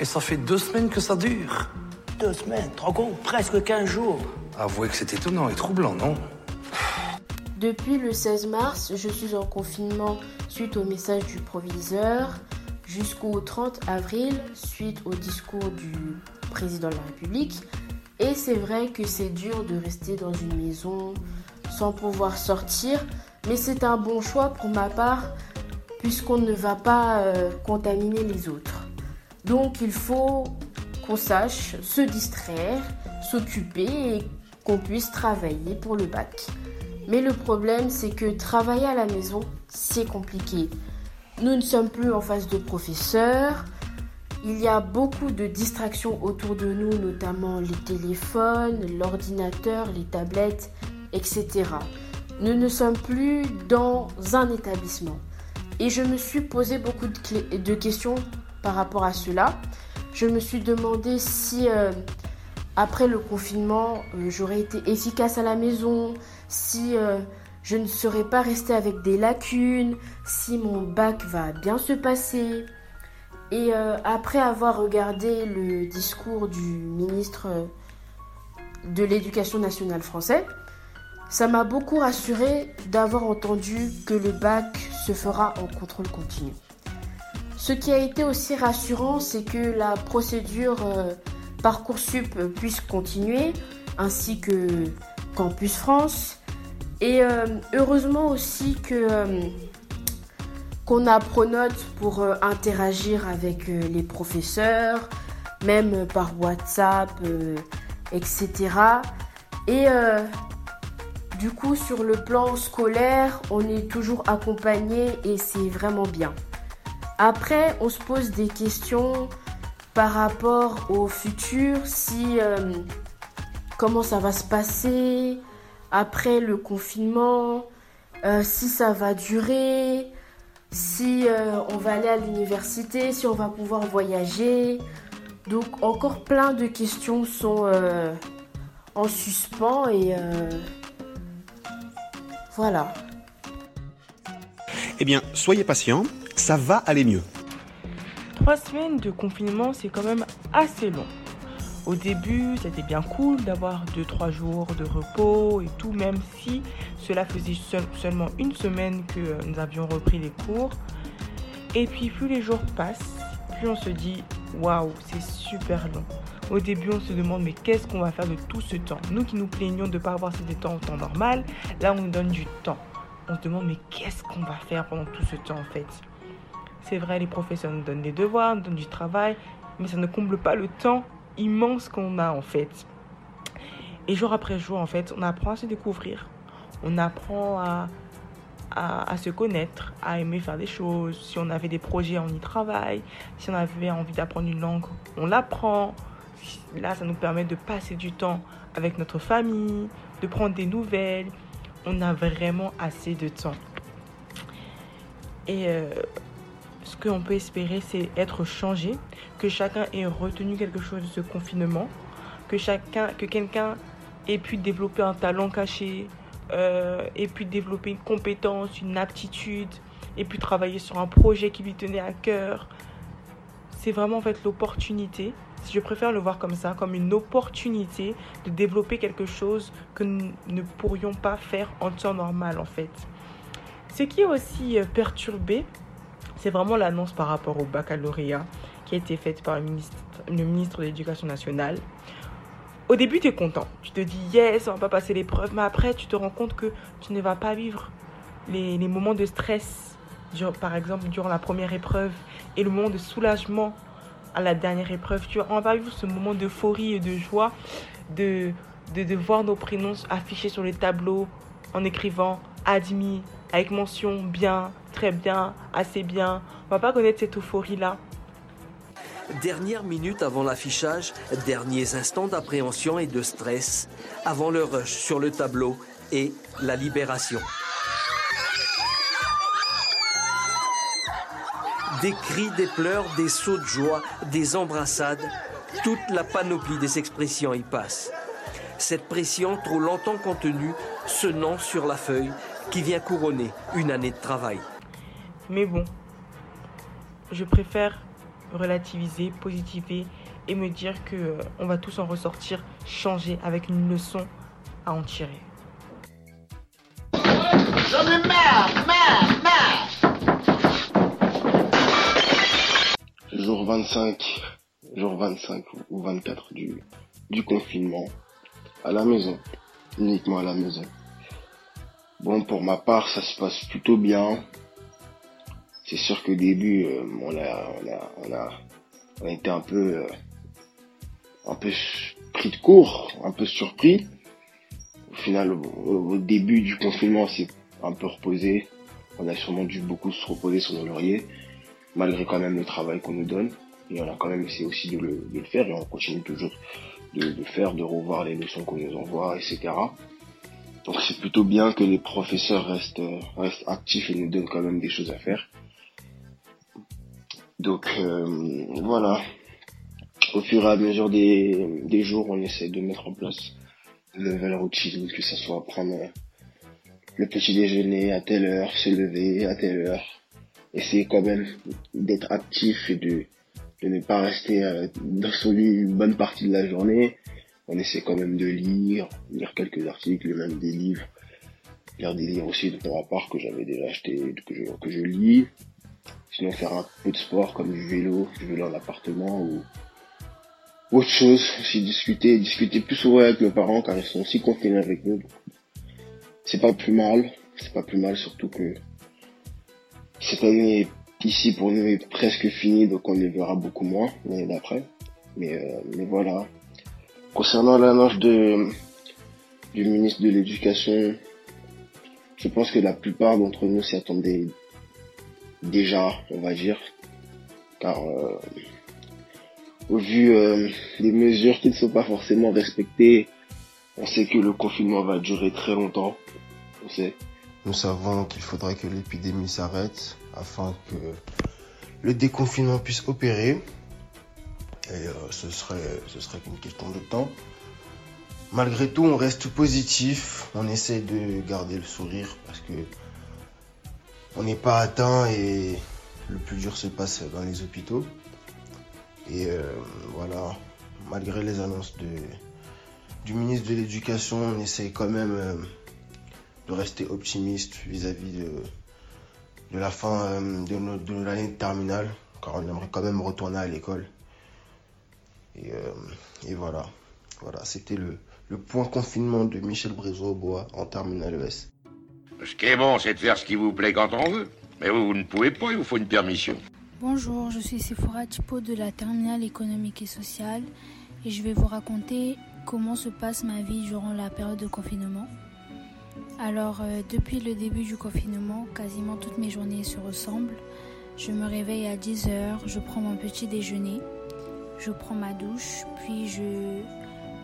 Et ça fait deux semaines que ça dure. Deux semaines, trop con, presque 15 jours. Avouez que c'est étonnant et troublant, non Depuis le 16 mars, je suis en confinement suite au message du proviseur jusqu'au 30 avril suite au discours du président de la République. Et c'est vrai que c'est dur de rester dans une maison sans pouvoir sortir, mais c'est un bon choix pour ma part puisqu'on ne va pas euh, contaminer les autres. Donc il faut qu'on sache se distraire, s'occuper et qu'on puisse travailler pour le bac. Mais le problème, c'est que travailler à la maison, c'est compliqué. Nous ne sommes plus en face de professeurs. Il y a beaucoup de distractions autour de nous, notamment les téléphones, l'ordinateur, les tablettes, etc. Nous ne sommes plus dans un établissement. Et je me suis posé beaucoup de, questions par rapport à cela. Je me suis demandé si euh, après le confinement, euh, j'aurais été efficace à la maison, si euh, je ne serais pas restée avec des lacunes, si mon bac va bien se passer. Et après avoir regardé le discours du ministre de l'Éducation nationale français, ça m'a beaucoup rassuré d'avoir entendu que le bac se fera en contrôle continu. Ce qui a été aussi rassurant, c'est que la procédure euh, Parcoursup puisse continuer, ainsi que Campus France. Et euh, heureusement aussi que euh, qu'on a Pronote pour interagir avec les professeurs, même par WhatsApp, etc. Et du coup, sur le plan scolaire, on est toujours accompagné et c'est vraiment bien. Après, on se pose des questions par rapport au futur, si euh, comment ça va se passer après le confinement, euh, si ça va durer, si euh, on va aller à l'université, si on va pouvoir voyager. Donc encore plein de questions sont en suspens et voilà. Eh bien, soyez patient, va aller mieux. Trois semaines de confinement, c'est quand même assez long. Au début, c'était bien cool d'avoir 2-3 jours de repos et tout, même si cela faisait seulement une semaine que nous avions repris les cours. Et puis, plus les jours passent, plus on se dit waouh, c'est super long. Au début, on se demande mais qu'est-ce qu'on va faire de tout ce temps? Nous qui nous plaignons de ne pas avoir ces temps au temps normal, là on nous donne du temps. On se demande mais qu'est-ce qu'on va faire pendant tout ce temps en fait? C'est vrai, les professeurs nous donnent des devoirs, nous donnent du travail, mais ça ne comble pas le temps immense qu'on a en fait. Et jour après jour, en fait, on apprend à se découvrir. On apprend à, à, se connaître, à aimer faire des choses. Si on avait des projets, on y travaille. Si on avait envie d'apprendre une langue, on l'apprend. Là, ça nous permet de passer du temps avec notre famille, de prendre des nouvelles. On a vraiment assez de temps. Et euh, ce qu'on peut espérer, c'est être changé, que chacun ait retenu quelque chose de ce confinement, que chacun, que quelqu'un ait pu développer un talent caché, euh, ait pu développer une compétence, une aptitude, ait pu travailler sur un projet qui lui tenait à cœur. C'est vraiment en fait l'opportunité je préfère le voir comme ça, comme une opportunité de développer quelque chose que nous ne pourrions pas faire en temps normal en fait. Ce qui est aussi euh, perturbé, c'est vraiment l'annonce par rapport au baccalauréat qui a été faite par le ministre, de l'Éducation nationale. Au début, tu es content. Tu te dis, yes, on va pas passer l'épreuve. Mais après, tu te rends compte que tu ne vas pas vivre les, moments de stress, par exemple, durant la première épreuve, et le moment de soulagement à la dernière épreuve. Tu on va vivre ce moment d'euphorie et de joie de, de, voir nos prénoms affichés sur les tableaux en écrivant admis, avec mention bien, très bien, assez bien. On va pas connaître cette euphorie-là. Dernière minute avant l'affichage, derniers instants d'appréhension et de stress, avant le rush sur le tableau et la libération. Des cris, des pleurs, des sauts de joie, des embrassades, toute la panoplie des expressions y passe. Cette pression trop longtemps contenue se sur la feuille qui vient couronner une année de travail. Mais bon, je préfère relativiser, positiver et me dire que euh, on va tous en ressortir changés avec une leçon à en tirer. Jour 25, jour 25 ou 24 du, du confinement, à la maison, uniquement à la maison. Bon, pour ma part, ça se passe plutôt bien. C'est sûr qu'au début, euh, on, a, on, a, on, a, été un peu, euh, un peu pris de court, un peu surpris. Au final, au, début du confinement, c'est un peu reposé. On a sûrement dû beaucoup se reposer sur nos lauriers, malgré quand même le travail qu'on nous donne. Et on a quand même essayé aussi de le, de le faire et on continue toujours de, de faire, de revoir les leçons qu'on nous envoie, etc. Donc c'est plutôt bien que les professeurs restent, restent actifs et nous donnent quand même des choses à faire. Donc euh, voilà, au fur et à mesure des, des jours, on essaie de mettre en place de nouvelles routines, que ce soit prendre le petit déjeuner à telle heure, se lever à telle heure, essayer quand même d'être actif et de, de ne pas rester euh, dans son lit une bonne partie de la journée. On essaie quand même de lire, lire quelques articles, même des livres, lire des livres aussi de mon part que j'avais déjà acheté, que je, que je lis. Sinon faire un peu de sport comme du vélo, du vélo en appartement ou autre chose, aussi discuter, discuter plus souvent avec nos parents car ils sont aussi confinés avec nous. C'est pas plus mal, c'est pas plus mal surtout que cette année ici pour nous est presque finie donc on les verra beaucoup moins l'année d'après. Mais, euh, mais voilà. Concernant l'annonce de, du ministre de l'Éducation, je pense que la plupart d'entre nous s'y attendaient déjà, on va dire, car euh, au vu euh, des mesures qui ne sont pas forcément respectées, on sait que le confinement va durer très longtemps. On sait. Nous savons qu'il faudrait que l'épidémie s'arrête afin que le déconfinement puisse opérer. Et euh, ce serait, ce serait qu'une question de temps. Malgré tout, on reste positif. On essaie de garder le sourire parce que on n'est pas atteint et le plus dur se passe dans les hôpitaux. Et euh, voilà, malgré les annonces de, du ministre de l'Éducation, on essaie quand même euh, de rester optimiste vis-à-vis de, de la fin euh, de, de l'année de terminale, car on aimerait quand même retourner à l'école. Et, euh, et voilà, voilà, c'était le, le point confinement de Michel Brézot-Bois en terminale ES. Ce qui est bon, c'est de faire ce qui vous plaît quand on veut. Mais vous, ne pouvez pas, il vous faut une permission. Bonjour, je suis Sephora Tipo de la terminale économique et sociale et je vais vous raconter comment se passe ma vie durant la période de confinement. Alors, euh, depuis le début du confinement, quasiment toutes mes journées se ressemblent. Je me réveille à 10h, je prends mon petit déjeuner, je prends ma douche, puis je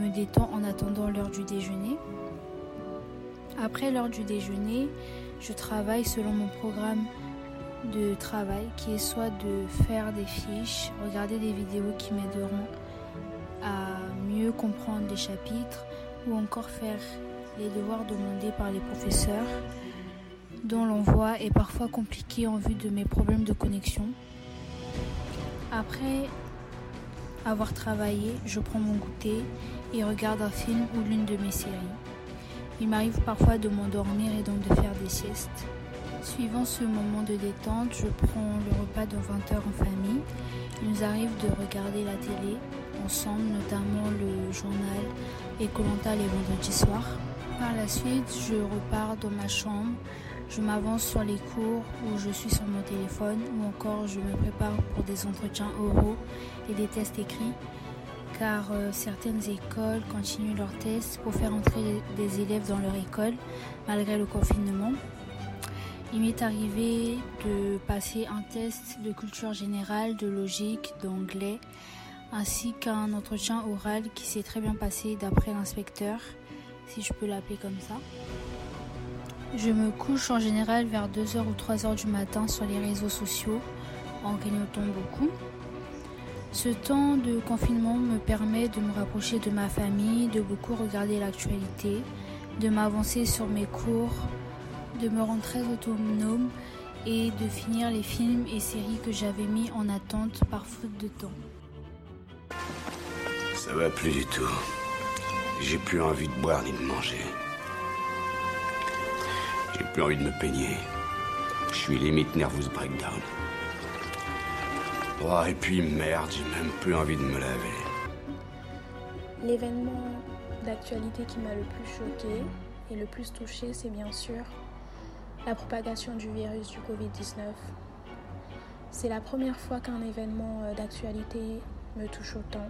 me détends en attendant l'heure du déjeuner. Après l'heure du déjeuner, je travaille selon mon programme de travail qui est soit de faire des fiches, regarder des vidéos qui m'aideront à mieux comprendre les chapitres ou encore faire les devoirs demandés par les professeurs dont l'envoi est parfois compliqué en vue de mes problèmes de connexion. Après avoir travaillé, je prends mon goûter et regarde un film ou l'une de mes séries. Il m'arrive parfois de m'endormir et donc de faire des siestes. Suivant ce moment de détente, je prends le repas de 20h en famille. Il nous arrive de regarder la télé ensemble, notamment le journal et Colanta les vendredis soirs. Par la suite, je repars dans ma chambre. Je m'avance sur les cours où je suis sur mon téléphone ou encore je me prépare pour des entretiens oraux et des tests écrits car euh, certaines écoles continuent leurs tests pour faire entrer des élèves dans leur école malgré le confinement. Il m'est arrivé de passer un test de culture générale, de logique, d'anglais, ainsi qu'un entretien oral qui s'est très bien passé d'après l'inspecteur, si je peux l'appeler comme ça. Je me couche en général vers 2h ou 3h du matin sur les réseaux sociaux en grignotant beaucoup. Ce temps de confinement me permet de me rapprocher de ma famille, de beaucoup regarder l'actualité, de m'avancer sur mes cours, de me rendre très autonome et de finir les films et séries que j'avais mis en attente par faute de temps. Ça va plus du tout. J'ai plus envie de boire ni de manger. J'ai plus envie de me peigner. Je suis limite nervous breakdown. Oh, et puis merde, j'ai même plus envie de me laver. L'événement d'actualité qui m'a le plus choqué et le plus touché, c'est bien sûr la propagation du virus du Covid-19. C'est la première fois qu'un événement euh, d'actualité me touche autant.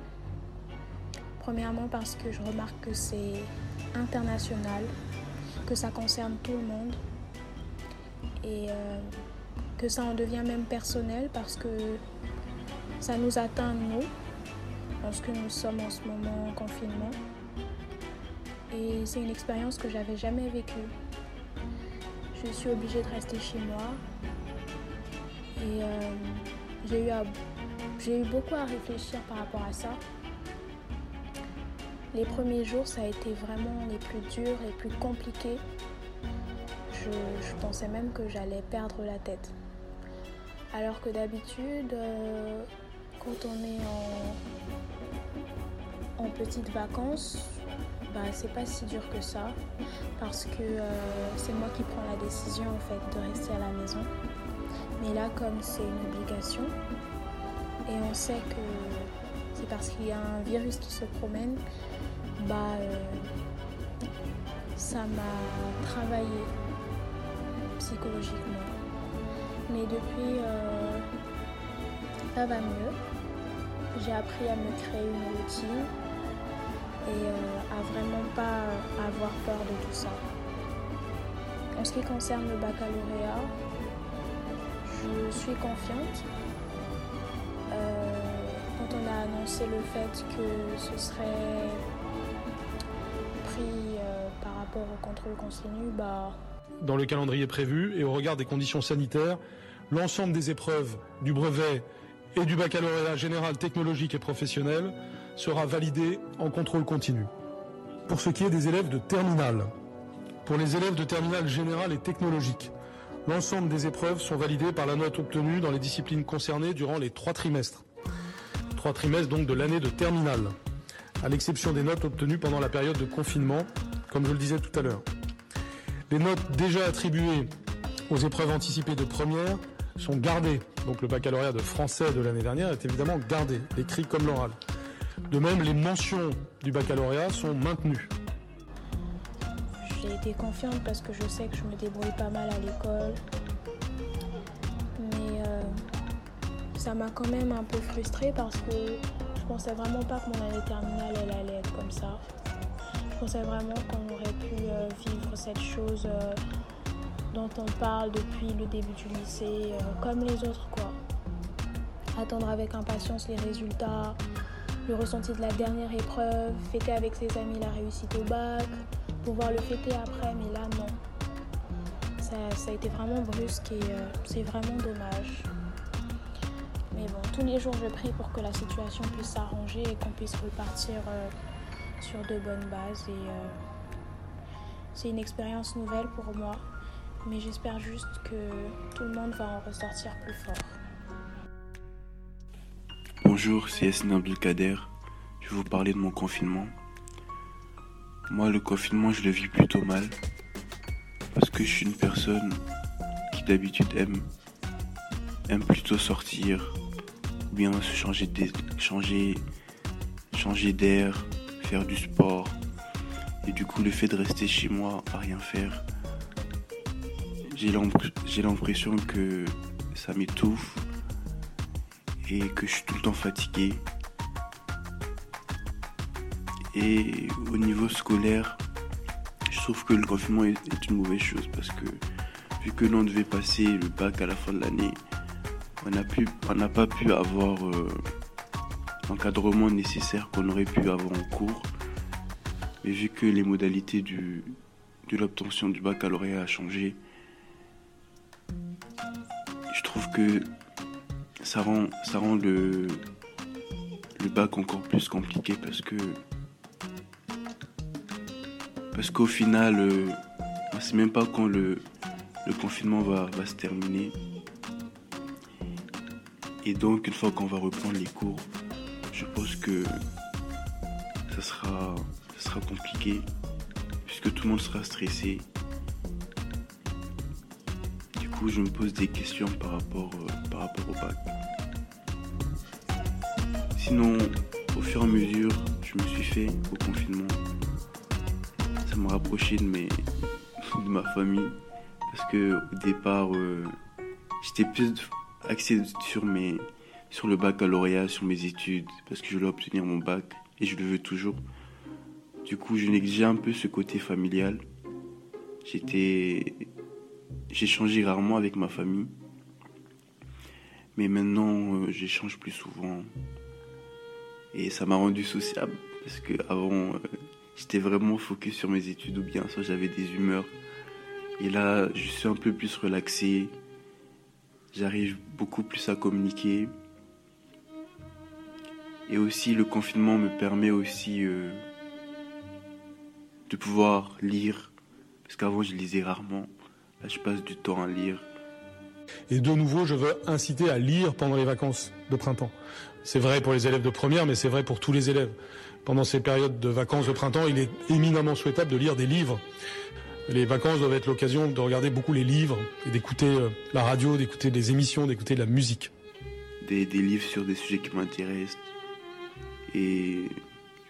Premièrement parce que je remarque que c'est international, que ça concerne tout le monde et euh, que ça en devient même personnel parce que ça nous atteint nous, lorsque nous sommes en ce moment en confinement. Et c'est une expérience que j'avais jamais vécue. Je suis obligée de rester chez moi. Et euh, j'ai eu, j'ai eu beaucoup à réfléchir par rapport à ça. Les premiers jours, ça a été vraiment les plus durs, les plus compliqués. Je, pensais même que j'allais perdre la tête. Alors que d'habitude, euh, quand on est en, en petites vacances, bah, c'est pas si dur que ça parce que euh, c'est moi qui prends la décision en fait de rester à la maison. Mais là, comme c'est une obligation et on sait que c'est parce qu'il y a un virus qui se promène, bah euh, ça m'a travaillé psychologiquement. Mais depuis, euh, ça va mieux. J'ai appris à me créer une routine et euh, à vraiment pas avoir peur de tout ça. En ce qui concerne le baccalauréat, je suis confiante. Euh, quand on a annoncé le fait que ce serait pris euh, par rapport au contrôle continu, bah... Dans le calendrier prévu et au regard des conditions sanitaires, l'ensemble des épreuves du brevet et du baccalauréat général technologique et professionnel sera validé en contrôle continu. Pour ce qui est des élèves de terminale, pour les élèves de terminale générale et technologique, l'ensemble des épreuves sont validées par la note obtenue dans les disciplines concernées durant les trois trimestres. Trois trimestres donc de l'année de terminale, à l'exception des notes obtenues pendant la période de confinement, comme je le disais tout à l'heure. Les notes déjà attribuées aux épreuves anticipées de première sont gardées. Donc le baccalauréat de français de l'année dernière est évidemment gardé, écrit comme l'oral. De même, les mentions du baccalauréat sont maintenues. J'ai été confiante parce que je sais que je me débrouille pas mal à l'école. Mais euh, ça m'a quand même un peu frustrée parce que je pensais vraiment pas que mon année terminale allait être comme ça. Je pensais vraiment qu'on aurait pu euh, vivre cette chose euh, dont on parle depuis le début du lycée, comme les autres quoi. Attendre avec impatience les résultats, le ressenti de la dernière épreuve, fêter avec ses amis la réussite au bac, pouvoir le fêter après, mais là non. Ça, a été vraiment brusque et euh, c'est vraiment dommage. Mais bon, tous les jours je prie pour que la situation puisse s'arranger et qu'on puisse repartir euh, sur de bonnes bases. Et euh, c'est une expérience nouvelle pour moi, mais j'espère juste que tout le monde va ressortir plus fort. Bonjour, c'est Yassine Abdelkader. Je vais vous parler de mon confinement. Moi, le confinement, je le vis plutôt mal. Parce que je suis une personne qui d'habitude aime, plutôt sortir, ou bien se changer changer, changer d'air, faire du sport. Et du coup, le fait de rester chez moi à rien faire, j'ai l'impression que ça m'étouffe et que je suis tout le temps fatigué. Et au niveau scolaire, je trouve que le confinement est, une mauvaise chose parce que vu que l'on devait passer le bac à la fin de l'année, on n'a pas pu avoir euh, l'encadrement nécessaire qu'on aurait pu avoir en cours. Mais vu que les modalités du, de l'obtention du baccalauréat a changé, trouve que ça rend, ça rend le, bac encore plus compliqué parce que parce qu'au final euh, c'est même pas quand le, le confinement va, va se terminer. Et donc, une fois qu'on va reprendre les cours, je pense que ça sera, ça sera compliqué, puisque tout le monde sera stressé. Je me pose des questions par rapport, euh, par rapport au bac. Sinon, au fur et à mesure, je me suis fait au confinement. Ça m'a rapproché de, mes, de ma famille, parce que au départ, euh, j'étais plus axé sur, mes, sur le baccalauréat, sur mes études, parce que je voulais obtenir mon bac et je le veux toujours. Du coup, je négligeais un peu ce côté familial. J'étais. J'échangeais rarement avec ma famille. Mais maintenant, euh, j'échange plus souvent. Et ça m'a rendu sociable. Parce que avant, euh, j'étais vraiment focus sur mes études ou bien soit j'avais des humeurs. Et là, je suis un peu plus relaxé. J'arrive beaucoup plus à communiquer. Et aussi, le confinement me permet aussi euh, de pouvoir lire. Parce qu'avant, je lisais rarement. Là, je passe du temps à lire. Et de nouveau, je veux inciter à lire pendant les vacances de printemps. C'est vrai pour les élèves de première, mais c'est vrai pour tous les élèves. Pendant ces périodes de vacances de printemps, il est éminemment souhaitable de lire des livres. Les vacances doivent être l'occasion de regarder beaucoup les livres et d'écouter euh, la radio, d'écouter des émissions, d'écouter de la musique. Des, des livres sur des sujets qui m'intéressent. Et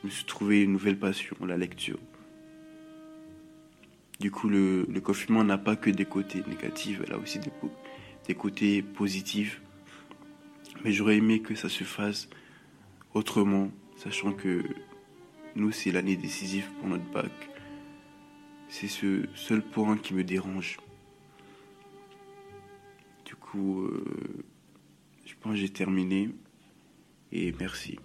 je me suis trouvé une nouvelle passion, la lecture. Du coup, le, confinement n'a pas que des côtés négatifs, elle a aussi des, des côtés positifs. Mais j'aurais aimé que ça se fasse autrement, sachant que nous, c'est l'année décisive pour notre bac. C'est ce seul point qui me dérange. Du coup, euh, je pense que j'ai terminé. Et merci.